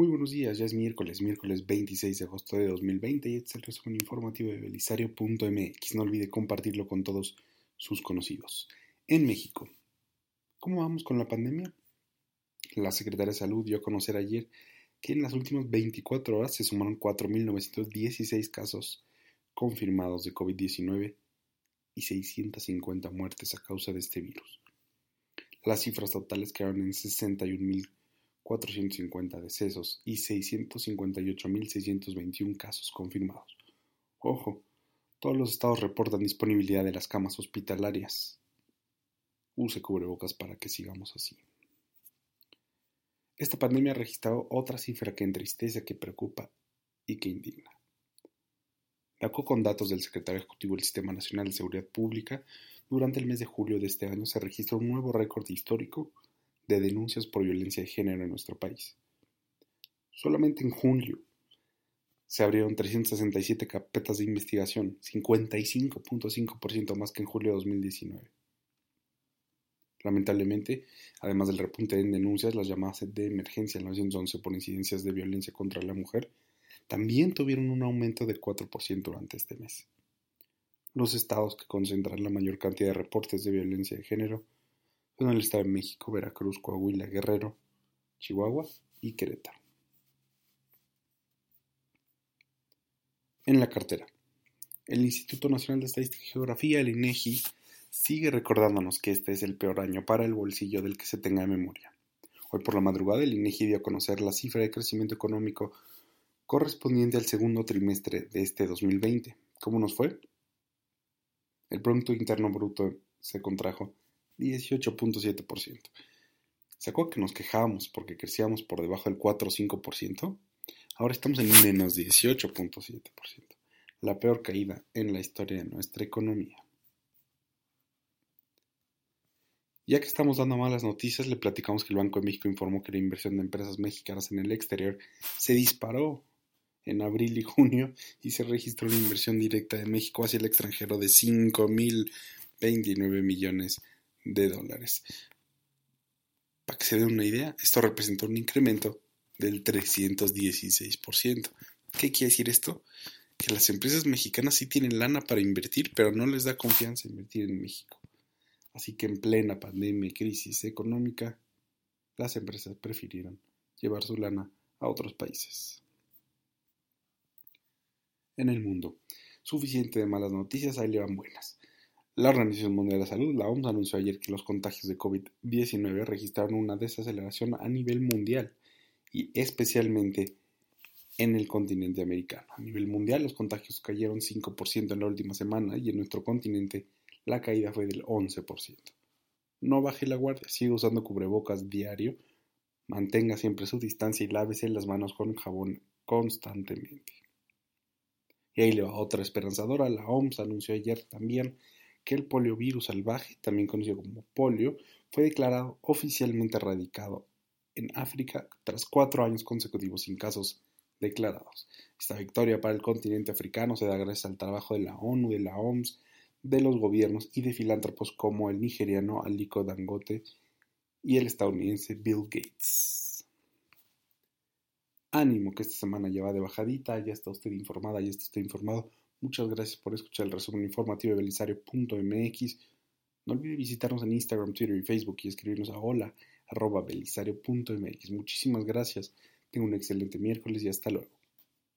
Muy buenos días, ya es miércoles, miércoles 26 de agosto de 2020 y este es el resumen informativo de belisario.mx. No olvide compartirlo con todos sus conocidos. En México, ¿cómo vamos con la pandemia? La Secretaría de Salud dio a conocer ayer que en las últimas 24 horas se sumaron 4.916 casos confirmados de COVID-19 y 650 muertes a causa de este virus. Las cifras totales quedaron en 61.450 decesos y 658.621 casos confirmados. Ojo, todos los estados reportan disponibilidad de las camas hospitalarias. Use cubrebocas para que sigamos así. Esta pandemia ha registrado otra cifra que entristece, que preocupa y que indigna. De acuerdo con datos del secretario ejecutivo del Sistema Nacional de Seguridad Pública, durante el mes de julio de este año se registró un nuevo récord histórico de denuncias por violencia de género en nuestro país. Solamente en julio se abrieron 367 carpetas de investigación, 55.5% más que en julio de 2019. Lamentablemente, además del repunte en denuncias, las llamadas de emergencia en 911 por incidencias de violencia contra la mujer también tuvieron un aumento del 4% durante este mes. Los estados que concentran la mayor cantidad de reportes de violencia de género son el Estado de México, Veracruz, Coahuila, Guerrero, Chihuahua y Querétaro. En la cartera. El Instituto Nacional de Estadística y Geografía, el INEGI, sigue recordándonos que este es el peor año para el bolsillo del que se tenga en memoria. Hoy por la madrugada el INEGI dio a conocer la cifra de crecimiento económico correspondiente al segundo trimestre de este 2020. ¿Cómo nos fue? El Producto Interno Bruto se contrajo 18.7%. ¿Se acuerdan que nos quejábamos porque crecíamos por debajo del 4 o 5%? Ahora estamos en menos 18.7%, la peor caída en la historia de nuestra economía. Ya que estamos dando malas noticias, le platicamos que el Banco de México informó que la inversión de empresas mexicanas en el exterior se disparó en abril y junio y se registró una inversión directa de México hacia el extranjero de 5.029 millones de dólares. Para que se den una idea, esto representó un incremento del 316%. ¿Qué quiere decir esto? Que las empresas mexicanas sí tienen lana para invertir, pero no les da confianza invertir en México. Así que en plena pandemia y crisis económica, las empresas prefirieron llevar su lana a otros países. En el mundo, suficiente de malas noticias, ahí le van buenas. La Organización Mundial de la Salud, la OMS, anunció ayer que los contagios de COVID-19 registraron una desaceleración a nivel mundial y especialmente en el continente americano. A nivel mundial, los contagios cayeron 5% en la última semana y en nuestro continente la caída fue del 11%. No baje la guardia, siga usando cubrebocas diario, mantenga siempre su distancia y lávese las manos con jabón constantemente. Y ahí le va otra esperanzadora. La OMS anunció ayer también que el poliovirus salvaje, también conocido como polio, fue declarado oficialmente erradicado en África tras cuatro años consecutivos sin casos declarados. Esta victoria para el continente africano se da gracias al trabajo de la ONU, de la OMS, de los gobiernos y de filántropos como el nigeriano Aliko Dangote y el estadounidense Bill Gates. Ánimo que esta semana ya va de bajadita, ya está usted informada, ya está usted informado. Muchas gracias por escuchar el resumen informativo de belisario.mx. No olvide visitarnos en Instagram, Twitter y Facebook y escribirnos a hola arroba belisario.mx. Muchísimas gracias. Tengo un excelente miércoles y hasta luego.